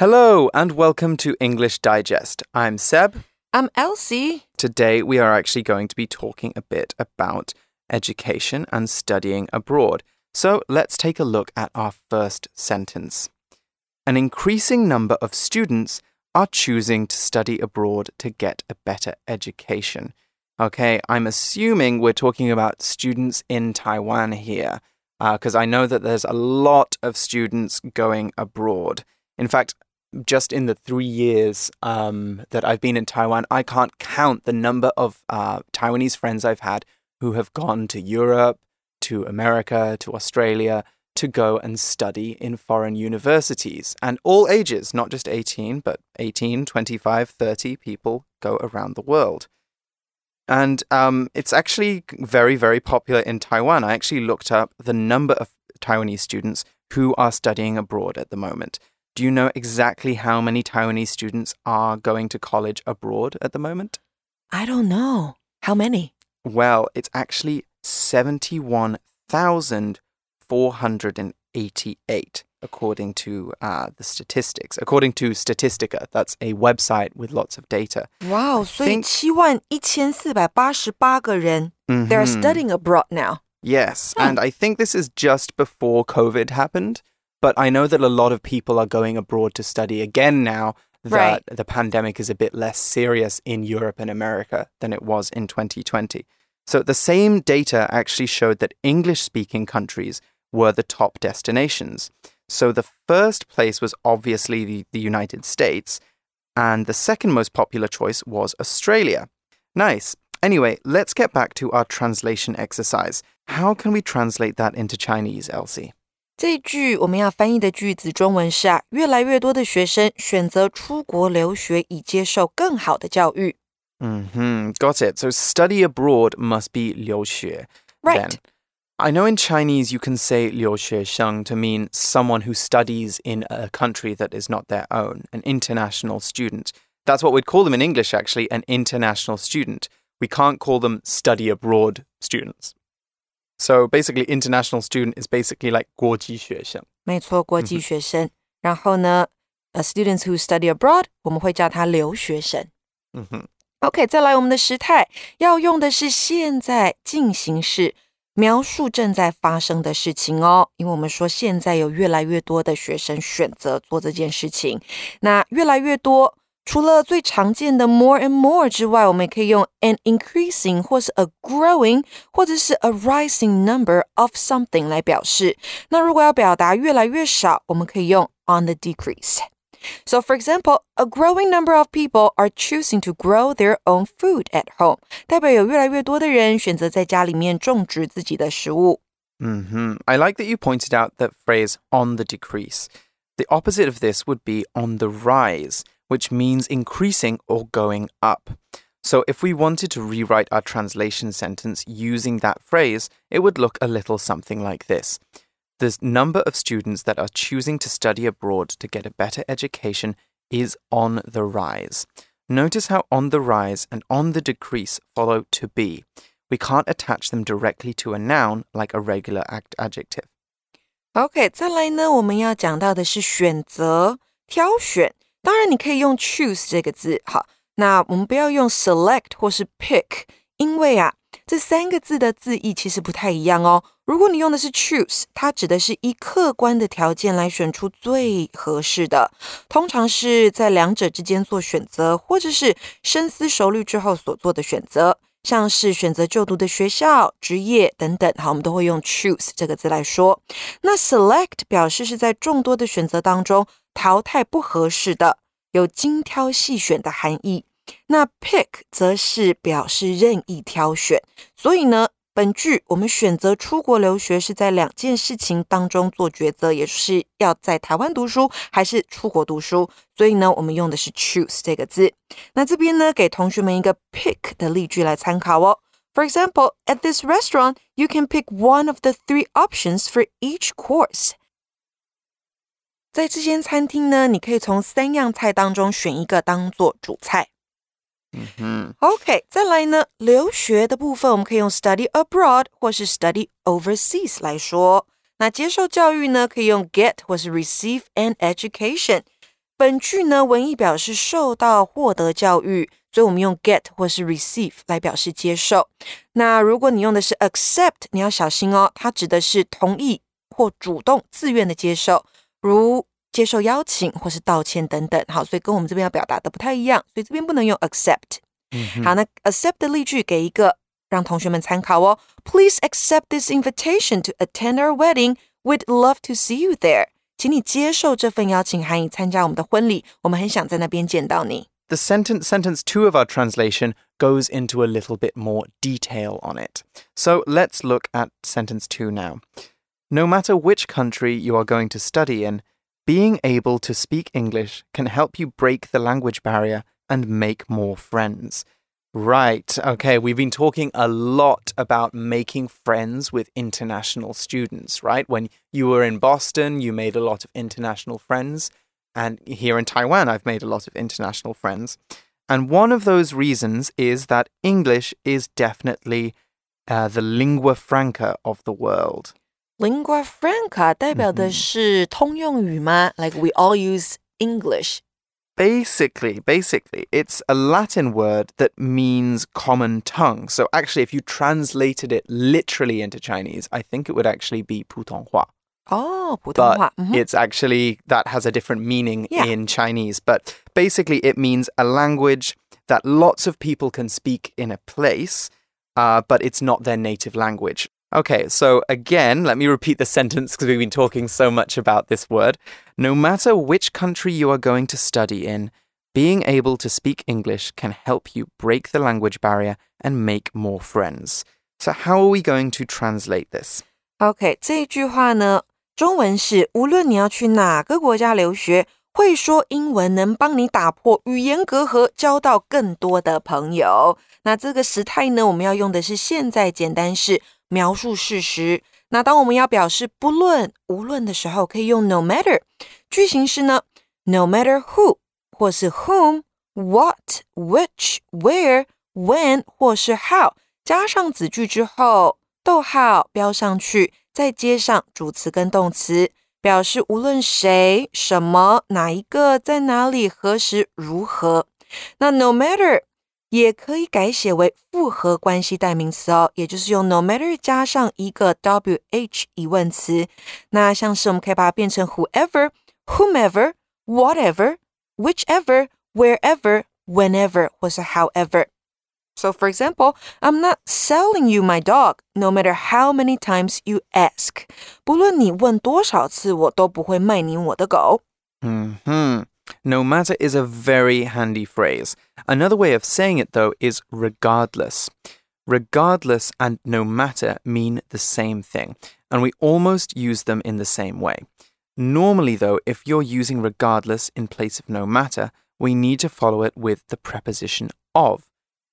Hello and welcome to English Digest. I'm Seb. I'm Elsie. Today we are actually going to be talking a bit about education and studying abroad. So let's take a look at our first sentence. An increasing number of students are choosing to study abroad to get a better education. Okay, I'm assuming we're talking about students in Taiwan here, because uh, I know that there's a lot of students going abroad. In fact, just in the three years um, that I've been in Taiwan, I can't count the number of uh, Taiwanese friends I've had who have gone to Europe, to America, to Australia to go and study in foreign universities. And all ages, not just 18, but 18, 25, 30 people go around the world. And um, it's actually very, very popular in Taiwan. I actually looked up the number of Taiwanese students who are studying abroad at the moment. Do you know exactly how many Taiwanese students are going to college abroad at the moment? I don't know. How many? Well, it's actually 71,488 according to uh, the statistics. According to Statistica, that's a website with lots of data. Wow, so think... they're mm-hmm. studying abroad now. Yes, and I think this is just before COVID happened. But I know that a lot of people are going abroad to study again now that Right. the pandemic is a bit less serious in Europe and America than it was in 2020. So the same data actually showed that English speaking countries were the top destinations. So the first place was obviously the, the United States, and the second most popular choice was Australia. Nice. Anyway, let's get back to our translation exercise. How can we translate that into Chinese, Elsie? 这一句我们要翻译的句子，中文是啊，越来越多的学生选择出国留学，以接受更好的教育。 hmm Got it. So study abroad must be 留学. Right. Then. I know in Chinese you can say 留学生 to mean someone who studies in a country that is not their own, an international student. That's what we'd call them in English, actually, an international student. We can't call them study abroad students. So basically, international student is basically like 国际学生.没错，国际学生。然后呢，呃，students who study abroad，我们会叫他留学生。 hmm OK，再来我们的时态要用的是现在进行式，描述正在发生的事情哦。因为我们说现在有越来越多的学生选择做这件事情，那越来越多。 除了最常见的 more and more 之外，我们也可以用 an increasing 或是 a growing 或者是 a rising number of something 来表示。那如果要表达越来越少，我们可以用 on the decrease。So, for example, a growing number of people are choosing to grow their own food at home. 代表有越来越多的人选择在家里面种植自己的食物。 hmm I like that you pointed out that phrase on the decrease. The opposite of this would be on the rise, which means increasing or going up. So if we wanted to rewrite our translation sentence using that phrase, it would look a little something like this. The number of students that are choosing to study abroad to get a better education is on the rise. Notice how on the rise and on the decrease follow to be. We can't attach them directly to a noun like a regular act adjective. OK，再来呢，我们要讲到的是选择、挑选。 当然，你可以用 choose 这个字，好，那我们不要用 select 或是 pick，因为啊，这三个字的字义其实不太一样哦。如果你用的是 choose，它指的是依客观的条件来选出最合适的，通常是在两者之间做选择，或者是深思熟虑之后所做的选择。像是选择就读的学校、职业等等，好，我们都会用 choose 这个字来说。那 select 表示是在众多的选择当中淘汰不合适的，有精挑细选的含义。那 pick 则是表示任意挑选。所以呢，本句我们选择出国留学是在两件事情当中做抉择，也就是要在台湾读书还是出国读书。所以呢，我们用的是 choose 这个字。那这边呢，给同学们一个 pick 的例句来参考哦。For example, at this restaurant, you can pick one of the three options for each course. 在这间餐厅呢，你可以从三样菜当中选一个当做主菜。hmm OK，再来呢，留学的部分我们可以用 study abroad 或是 study overseas 来说。那接受教育呢，可以用 get 或是 receive an education。本句呢，文意表示受到、获得教育，所以我们用 get 或是 receive 来表示接受。那如果你用的是 accept，你要小心哦，它指的是同意或主动、自愿的接受，如接受邀请或是道歉等等。好，所以跟我们这边要表达的不太一样，所以这边不能用 accept。好，那 accept 的例句给一个让同学们参考哦。Please accept this invitation to attend our wedding. We'd love to see you there. 请你接受这份邀请函，以参加我们的婚礼。我们很想在那边见到你。The sentence sentence 2 of our translation goes into a little bit more detail on it. So let's look at sentence 2 now. No matter which country you are going to study in, being able to speak English can help you break the language barrier and make more friends. Right. Okay. We've been talking a lot about making friends with international students, right? When you were in Boston, you made a lot of international friends. And here in Taiwan, I've made a lot of international friends. And one of those reasons is that English is definitely uh, the lingua franca of the world Lingua franca 代表的是通用语吗、mm -hmm. Like we all use English Basically, basically, it's a Latin word that means common tongue. So actually, if you translated it literally into Chinese, I think it would actually be 普通话. Oh, 普通话. But mm -hmm. it's actually, that has a different meaning yeah. in Chinese. But basically, it means a language that lots of people can speak in a place, uh, but it's not their native language. Okay, so again, let me repeat the sentence because we've been talking so much about this word. No matter which country you are going to study in, being able to speak English can help you break the language barrier and make more friends. So, how are we going to translate this? OK，这句话呢，中文是无论你要去哪个国家留学，会说英文能帮你打破语言隔阂，交到更多的朋友。那这个时态呢，我们要用的是现在简单式。 描述事实。那当我们要表示不论、无论的时候，可以用 no matter。句型是呢，no matter who，或是 whom、what、which、where、when，或是 how，加上子句之后，逗号标上去，再接上主词跟动词，表示无论谁、什么、哪一个、在哪里、何时、如何。那 no matter。也可以改写为复合关系代名词哦，也就是用 no matter 加上一个 wh 疑问词。那像是我们可以把它变成 whoever、whomever、whatever、whichever、wherever、whenever 或是 however。So, for example, I'm not selling you my dog, no matter how many times you ask. 不论你问多少次，我都不会卖你我的狗。嗯哼。 No matter is a very handy phrase. Another way of saying it, though, is regardless. Regardless and no matter mean the same thing, and we almost use them in the same way. Normally, though, if you're using regardless in place of no matter, we need to follow it with the preposition of.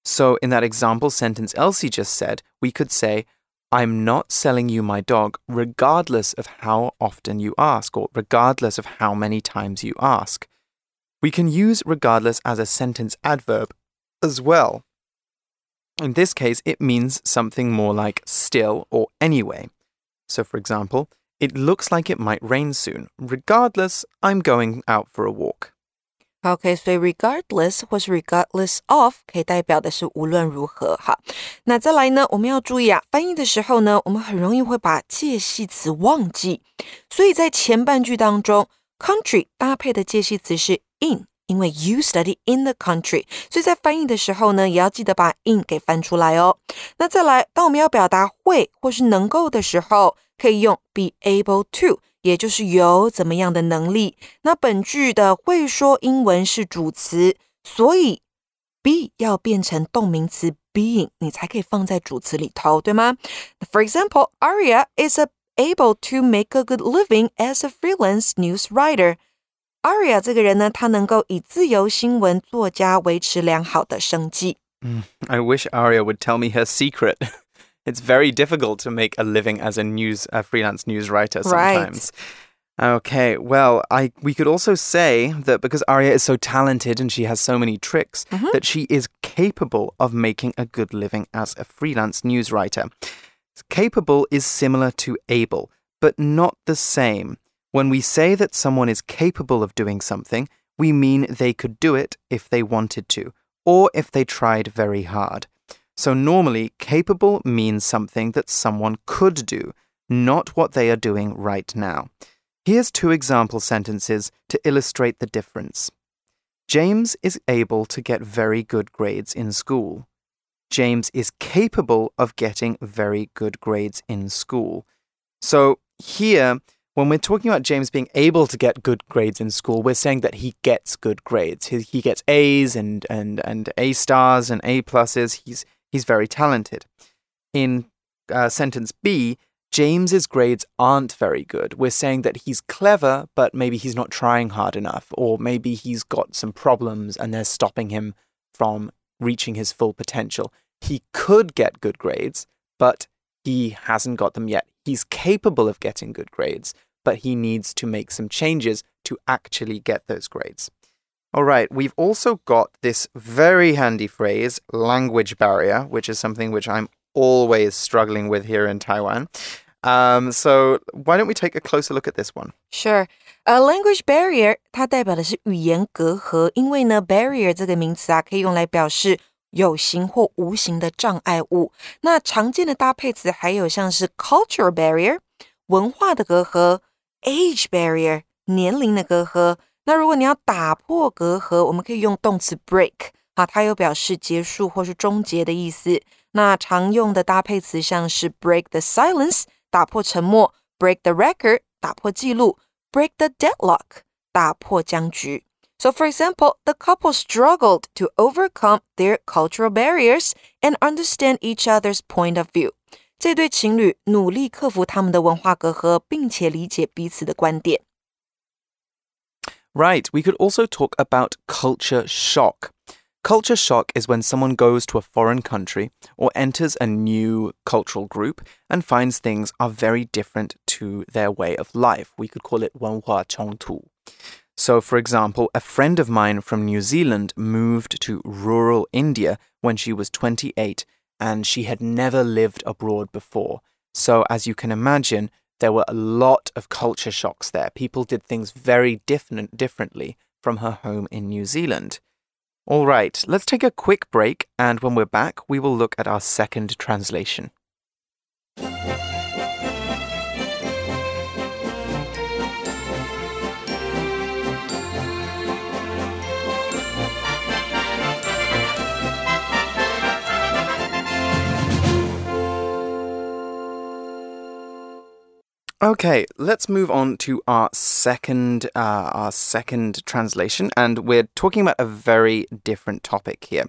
So, in that example sentence Elsie just said, we could say, I'm not selling you my dog regardless of how often you ask or regardless of how many times you ask. We can use regardless as a sentence adverb as well. In this case, it means something more like still or anyway. So, for example, it looks like it might rain soon. Regardless, I'm going out for a walk. OK，所以 regardless 或是 regardless of 可以代表的是无论如何。好，那再来呢，我们要注意啊，翻译的时候呢，我们很容易会把介系词忘记，所以在前半句当中，country 搭配的介系词是 in，因为 you study in the country，所以在翻译的时候呢，也要记得把 in 给翻出来哦。那再来，当我们要表达会或是能够的时候，可以用 be able to，也就是有怎么样的能力。那本句的会说英文是主词，所以 be 要变成动名词 being，你才可以放在主词里头，对吗？For example, Aria is able to make a good living as a freelance news writer. Aria 这个人呢，他能够以自由新闻作家维持良好的生计。Mm, I wish Aria would tell me her secret. it's very difficult to make a living as a news a freelance news writer sometimes. Right. Okay, well, I we could also say that because Aria is so talented and she has so many tricks, mm -hmm. that she is capable of making a good living as a freelance news writer. Capable is similar to able, but not the same. When we say that someone is capable of doing something, we mean they could do it if they wanted to, or if they tried very hard. So normally, capable means something that someone could do, not what they are doing right now. Here's two example sentences to illustrate the difference. James is able to get very good grades in school. James is capable of getting very good grades in school. So here, when we're talking about James being able to get good grades in school, we're saying that he gets good grades. He, he gets A's and, and, and A stars and A pluses. He's, he's very talented. In uh, sentence B, James's grades aren't very good. We're saying that he's clever, but maybe he's not trying hard enough, or maybe he's got some problems and they're stopping him from reaching his full potential. He could get good grades, but he hasn't got them yet He's capable of getting good grades, but he needs to make some changes to actually get those grades. All right, we've also got this very handy phrase, language barrier, which is something which I'm always struggling with here in Taiwan. Um, so why don't we take a closer look at this one? Sure. A language barrier 它代表的是语言隔阂，因为呢，barrier 这个名词啊，可以用来表示 有形或无形的障碍物。那常见的搭配词还有像是 cultural barrier 文化的隔阂，age barrier 年龄的隔阂。那如果你要打破隔阂，我们可以用动词 break 啊，它有表示结束或是终结的意思。那常用的搭配词像是 break the silence 打破沉默，break the record 打破记录，break the deadlock 打破僵局。So, for example, the couple struggled to overcome their cultural barriers and understand each other's point of view. 这对情侣努力克服他们的文化隔阂，并且理解彼此的观点。Right, we could also talk about culture shock. Culture shock is when someone goes to a foreign country or enters a new cultural group and finds things are very different to their way of life. We could call it 文化冲突. So, for example, a friend of mine from New Zealand moved to rural India when she was 28 and she had never lived abroad before. So, as you can imagine, there were a lot of culture shocks there. People did things very different, differently from her home in New Zealand. All right, let's take a quick break, and when we're back, we will look at our second translation. Okay, let's move on to our second uh, our second translation, and we're talking about a very different topic here.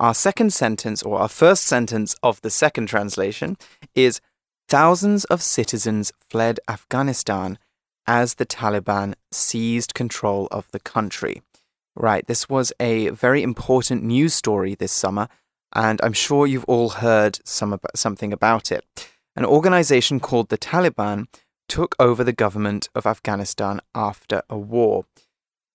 Our second sentence, or our first sentence of the second translation, is Thousands of citizens fled Afghanistan as the Taliban seized control of the country. Right, this was a very important news story this summer, and I'm sure you've all heard some about, something about it. An organization called the Taliban took over the government of Afghanistan after a war.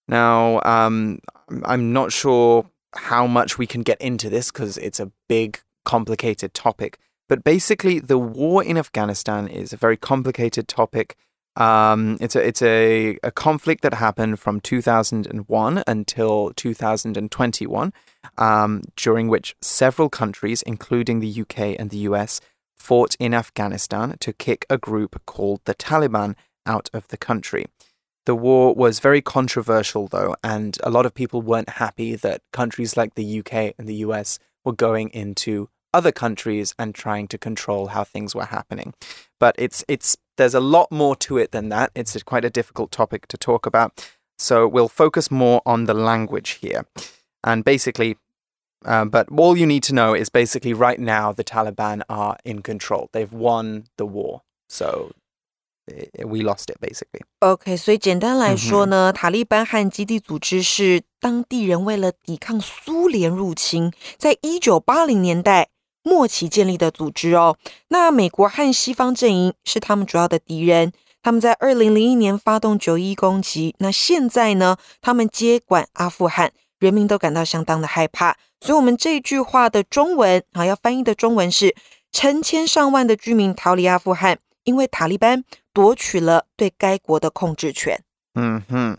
Now, um, I'm not sure how much we can get into this because it's a big, complicated topic. But basically, the war in Afghanistan is a very complicated topic. Um, it's a it's a, a conflict that happened from 2001 until 2021, um, during which several countries, including the UK and the US, fought in Afghanistan to kick a group called the Taliban out of the country. The war was very controversial, though, and a lot of people weren't happy that countries like the UK and the US were going into other countries and trying to control how things were happening. But it's it's there's a lot more to it than that. It's a, quite a difficult topic to talk about. So we'll focus more on the language here. And basically, um, but all you need to know is basically right now the Taliban are in control. They've won the war. So eh, we lost it basically. OK，所以简单来说呢，塔利班和基地组织是当地人为了抵抗苏联入侵，在一九八零年代末期建立的组织哦。那美国和西方阵营是他们主要的敌人。他们在二零零一年发动九一攻击，那现在呢，他们接管阿富汗， 人民都感到相当的害怕。所以，我们这句话的中文啊，要翻译的中文是：成千上万的居民逃离阿富汗，因为塔利班夺取了对该国的控制权。嗯哼。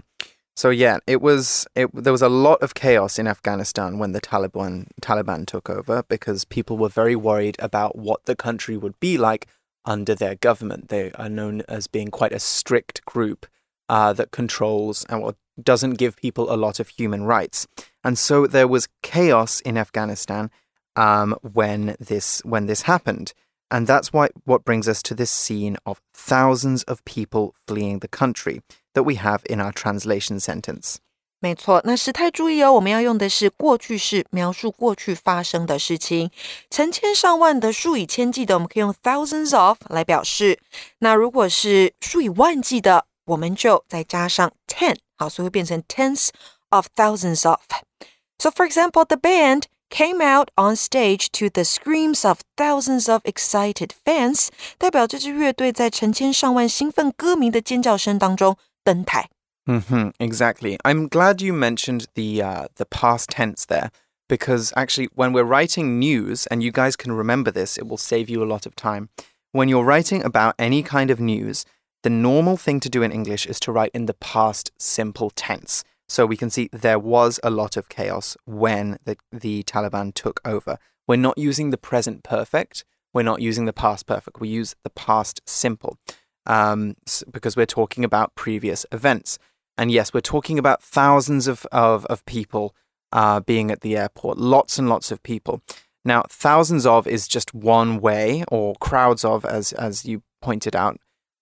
So yeah, it was it there was a lot of chaos in Afghanistan when the Taliban Taliban took over because people were very worried about what the country would be like under their government. They are known as being quite a strict group uh, that controls and well, doesn't give people a lot of human rights. And so there was chaos in Afghanistan um, when this when this happened. And that's why what brings us to this scene of thousands of people fleeing the country that we have in our translation sentence. 没错，那时态注意哦，我们要用的是过去式，描述过去发生的事情。成千上万的、数以千计的，我们可以用 thousands of 来表示。那如果是数以万计的，我们就再加上 ten， 好，所以会变成 tens of thousands of。So for example, the band came out on stage to the screams of thousands of excited fans，代表这支乐队在成千上万兴奋歌迷的尖叫声当中登台。Mm-hmm, exactly. I'm glad you mentioned the uh, the past tense there because actually, when we're writing news, and you guys can remember this, it will save you a lot of time. When you're writing about any kind of news, the normal thing to do in English is to write in the past simple tense. So we can see there was a lot of chaos when the, the Taliban took over. We're not using the present perfect. We're not using the past perfect. We use the past simple um, because we're talking about previous events. And yes, we're talking about thousands of, of, of people uh, being at the airport, lots and lots of people. Now, thousands of is just one way, or crowds of, as, as you pointed out,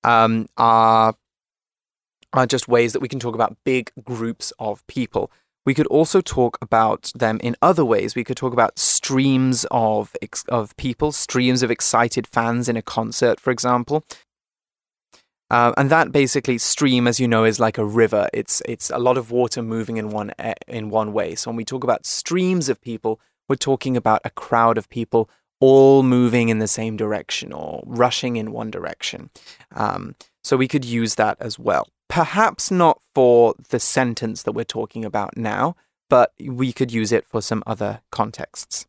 um, are are just ways that we can talk about big groups of people. We could also talk about them in other ways. We could talk about streams of of people, streams of excited fans in a concert, for example. Uh, and that basically stream, as you know, is like a river. It's it's a lot of water moving in one in one way. So when we talk about streams of people, we're talking about a crowd of people all moving in the same direction or rushing in one direction. Um, so we could use that as well. Perhaps not for the sentence that we're talking about now, but we could use it for some other contexts.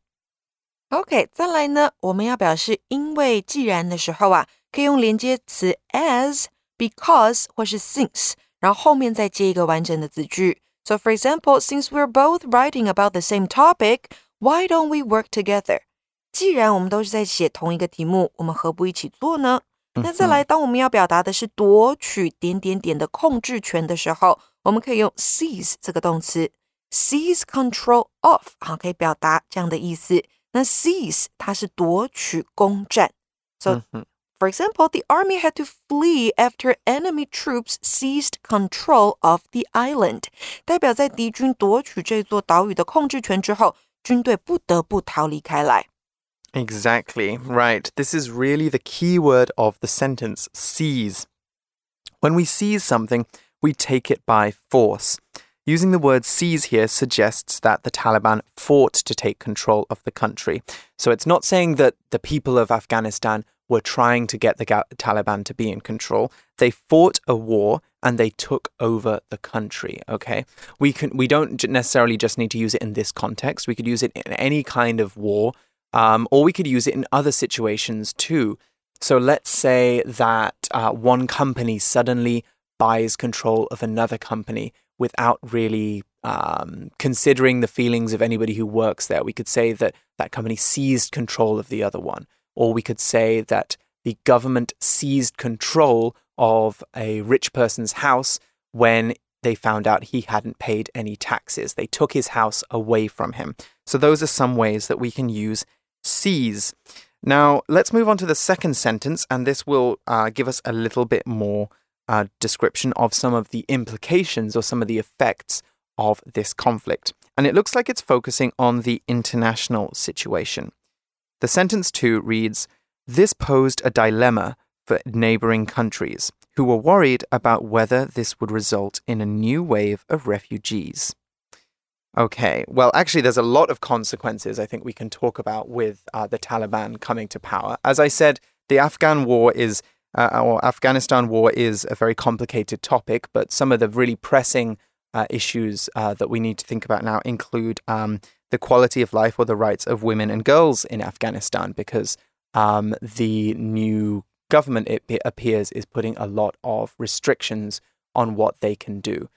OK，再来呢，我们要表示因为、既然的时候啊，可以用连接词 as、because 或是 since，然后后面再接一个完整的子句。So for example, since we're both writing about the same topic, why don't we work together? 既然我们都是在写同一个题目，我们何不一起做呢？那再来，当我们要表达的是夺取点点点的控制权的时候，我们可以用 seize 这个动词，seize control of，好，可以表达这样的意思。那 seize 它是夺取、攻占。So for example, the army had to flee after enemy troops seized control of the island，代表在敌军夺取这座岛屿的控制权之后，军队不得不逃离开来。Exactly, right. This is really the key word of the sentence seize. When we seize something, we take it by force. Using the word seize here suggests that the Taliban fought to take control of the country. So it's not saying that the people of Afghanistan were trying to get the Taliban to be in control. They fought a war and they took over the country. Okay, we can we don't necessarily just need to use it in this context. We could use it in any kind of war um, or we could use it in other situations too. So let's say that uh, one company suddenly buys control of another company without really um, considering the feelings of anybody who works there. We could say that that company seized control of the other one. Or we could say that the government seized control of a rich person's house when they found out he hadn't paid any taxes. They took his house away from him. So, those are some ways that we can use seize. Now, let's move on to the second sentence, and this will uh, give us a little bit more uh, description of some of the implications or some of the effects of this conflict. And it looks like it's focusing on the international situation. The sentence two reads This posed a dilemma for neighboring countries who were worried about whether this would result in a new wave of refugees. Okay, well, actually, there's a lot of consequences I think we can talk about with uh, the Taliban coming to power. As I said, the Afghan war is, uh, or Afghanistan war is a very complicated topic, but some of the really pressing uh, issues uh, that we need to think about now include um, the quality of life or the rights of women and girls in Afghanistan, because um, the new government, it appears, is putting a lot of restrictions on what they can do.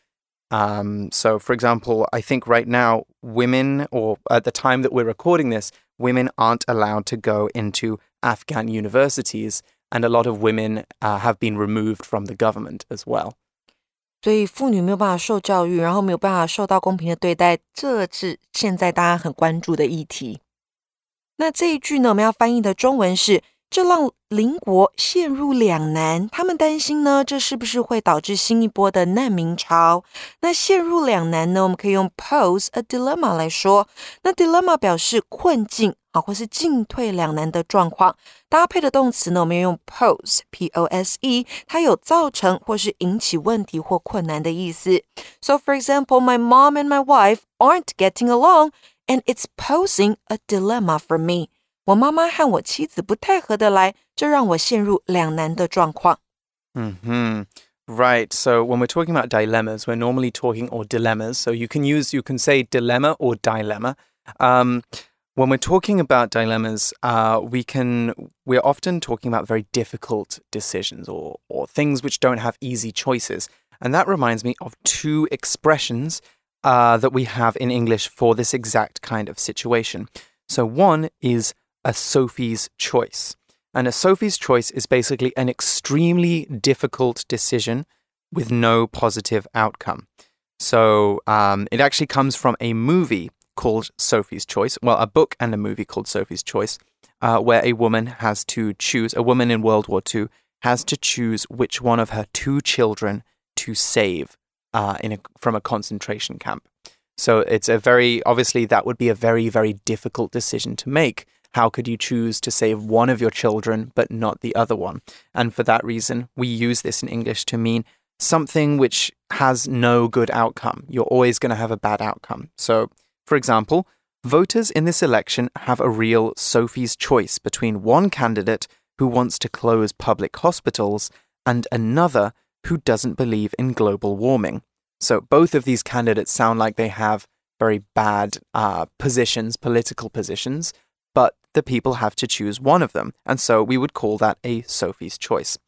Um, so, for example, I think right now, women, or at the time that we're recording this, women aren't allowed to go into Afghan universities, and a lot of women uh, have been removed from the government as well. 所以妇女没有办法受教育，然后没有办法受到公平的对待，这是现在大家很关注的议题。那这一句呢，我们要翻译的中文是： 这让邻国陷入两难。他们担心呢，这是不是会导致新一波的难民潮？那陷入两难呢，我们可以用 pose a dilemma 来说。那 dilemma 表示困境啊，或是进退两难的状况。搭配的动词呢，我们要用 pose，p o s e，它有造成或是引起问题或困难的意思。So for example, my mom and my wife aren't getting along, and it's posing a dilemma for me. 我妈妈和我妻子不太合得来，这让我陷入两难的状况。Hmm. Right. So when we're talking about dilemmas, we're normally talking or dilemmas. So you can use you can say dilemma or dilemma. Um, when we're talking about dilemmas, uh, we can we're often talking about very difficult decisions or or things which don't have easy choices. And that reminds me of two expressions uh, that we have in English for this exact kind of situation. So one is a Sophie's choice. And a Sophie's choice is basically an extremely difficult decision with no positive outcome. So um, it actually comes from a movie called Sophie's Choice. Well, a book and a movie called Sophie's Choice, uh, where a woman has to choose, a woman in World War II has to choose which one of her two children to save uh, in a, from a concentration camp. So it's a very, obviously, that would be a very, very difficult decision to make. How could you choose to save one of your children but not the other one? And for that reason, we use this in English to mean something which has no good outcome. You're always going to have a bad outcome. So, for example, voters in this election have a real Sophie's choice between one candidate who wants to close public hospitals and another who doesn't believe in global warming. So, both of these candidates sound like they have very bad uh, positions, political positions, but the people have to choose one of them. And so we would call that a Sophie's choice.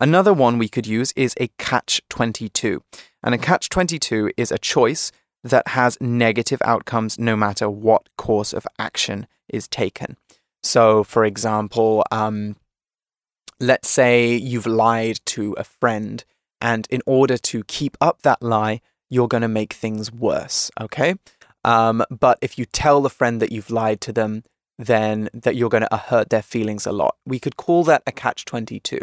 Another one we could use is a catch 22. And a catch 22 is a choice that has negative outcomes no matter what course of action is taken. So, for example, um, let's say you've lied to a friend, and in order to keep up that lie, you're going to make things worse, okay? Um, but if you tell the friend that you've lied to them, then that you're going to hurt their feelings a lot. We could call that a catch 22.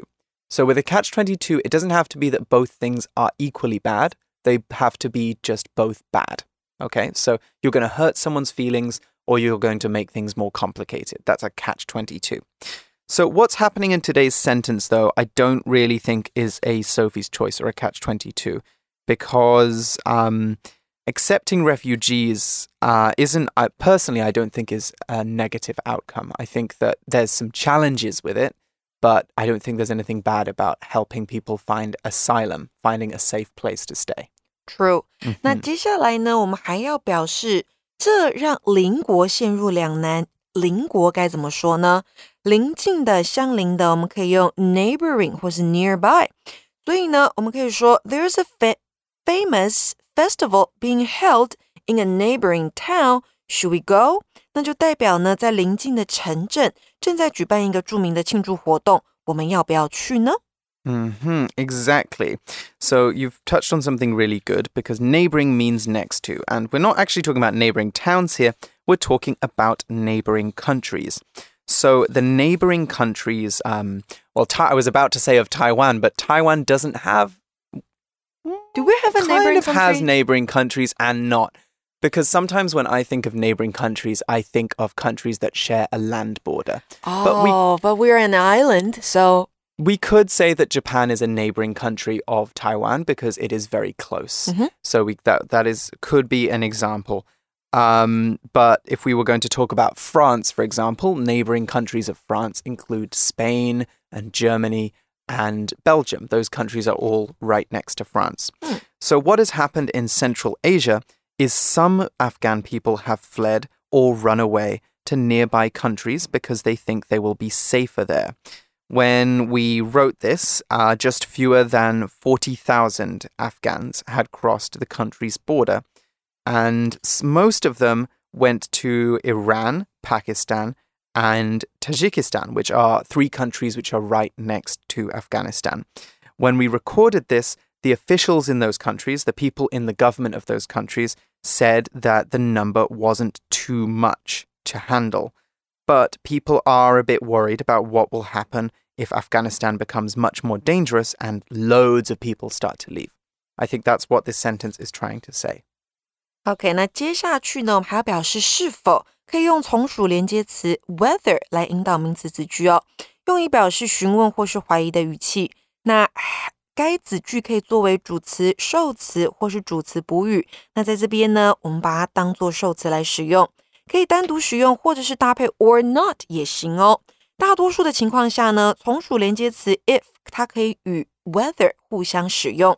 So with a catch 22, it doesn't have to be that both things are equally bad. They have to be just both bad. Okay? So you're going to hurt someone's feelings or you're going to make things more complicated. That's a catch 22. So what's happening in today's sentence though, I don't really think is a Sophie's choice or a catch 22 because um, accepting refugees uh, isn't uh, personally i don't think is a negative outcome i think that there's some challenges with it but i don't think there's anything bad about helping people find asylum finding a safe place to stay true、嗯、那接下来呢我们还要表示这让邻国陷入两难邻国该怎么说呢邻近的相邻的我们可以用 neighboring 或是 nearby 所以呢我们可以说 there's a fa famous festival being held in a neighboring town. Should we go? 那就代表呢，在邻近的城镇正在举办一个着名的庆祝活动，我们要不要去呢？Mm-hmm, exactly. So you've touched on something really good because neighboring means next to. And we're not actually talking about neighboring towns here, we're talking about neighboring countries. So the neighboring countries, um, well, I was about to say of Taiwan, but Taiwan doesn't have do we have a kind neighboring of country? has neighboring countries and not. Because sometimes when I think of neighboring countries, I think of countries that share a land border. oh, but we- but we're an island, so We could say that Japan is a neighboring country of Taiwan because it is very close. Mhm. So we, that that is could be an example. Um, but if we were going to talk about France, for example, neighboring countries of France include Spain and Germany and Belgium. Those countries are all right next to France. Hmm. So what has happened in Central Asia is some Afghan people have fled or run away to nearby countries because they think they will be safer there. When we wrote this, uh, just fewer than 40,000 Afghans had crossed the country's border, and most of them went to Iran, Pakistan, and Tajikistan, which are three countries which are right next to Afghanistan. When we recorded this, the officials in those countries, the people in the government of those countries, said that the number wasn't too much to handle. But people are a bit worried about what will happen if Afghanistan becomes much more dangerous and loads of people start to leave. I think that's what this sentence is trying to say. OK，那接下去呢，我们还要表示是否 可以用从属连接词 whether 来引导名词子句哦，用以表示询问或是怀疑的语气。那 该子句可以作为主词、受词或是主词补语。那在这边呢，我们把它当做受词来使用，可以单独使用，或者是搭配 or not 也行哦。大多数的情况下呢，从属连接词 if 它可以与 whether 互相使用。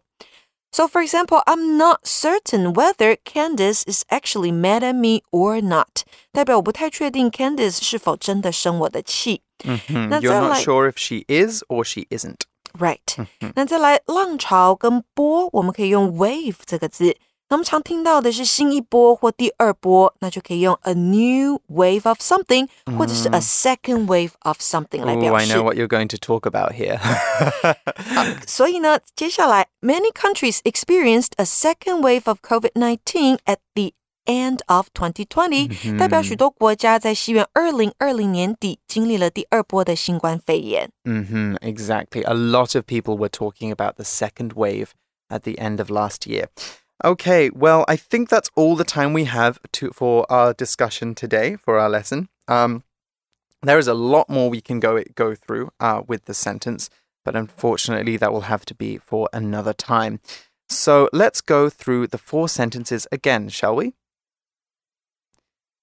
So for example, I'm not certain whether Candice is actually mad at me or not。代表我不太确定 Candice 是否真的生我的气。Mm -hmm. You're not sure if she is or she isn't. Right. 那再来浪潮跟波，我们可以用 wave 这个字。 那我们常听到的是新一波或第二波，那就可以用 a new wave of something，、嗯、或者是 a second wave of something 来表示。Oh, I know what you're going to talk about here 啊。所以呢，接下来 many countries experienced a second wave of COVID-19 at the end of 2020，、嗯、代表许多国家在西元二零二零年底经历了第二波的新冠肺炎。嗯哼，exactly. A lot of people were talking about the second wave at the end of last year. Okay, well, I think that's all the time we have to for our discussion today for our lesson. Um, there is a lot more we can go go through uh, with the sentence, but unfortunately, that will have to be for another time. So let's go through the four sentences again, shall we?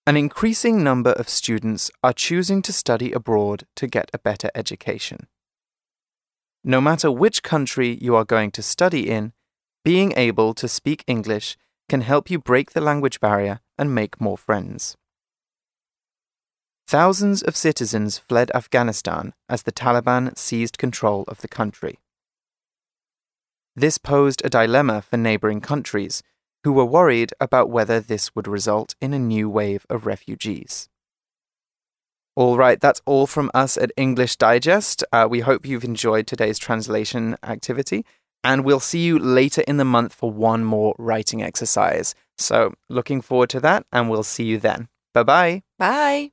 An increasing number of students are choosing to study abroad to get a better education. No matter which country you are going to study in, being able to speak English can help you break the language barrier and make more friends. Thousands of citizens fled Afghanistan as the Taliban seized control of the country. This posed a dilemma for neighboring countries, who were worried about whether this would result in a new wave of refugees. All right, that's all from us at English Digest. Uh, we hope you've enjoyed today's translation activity. And we'll see you later in the month for one more writing exercise. So, looking forward to that, and we'll see you then. Bye-bye. Bye.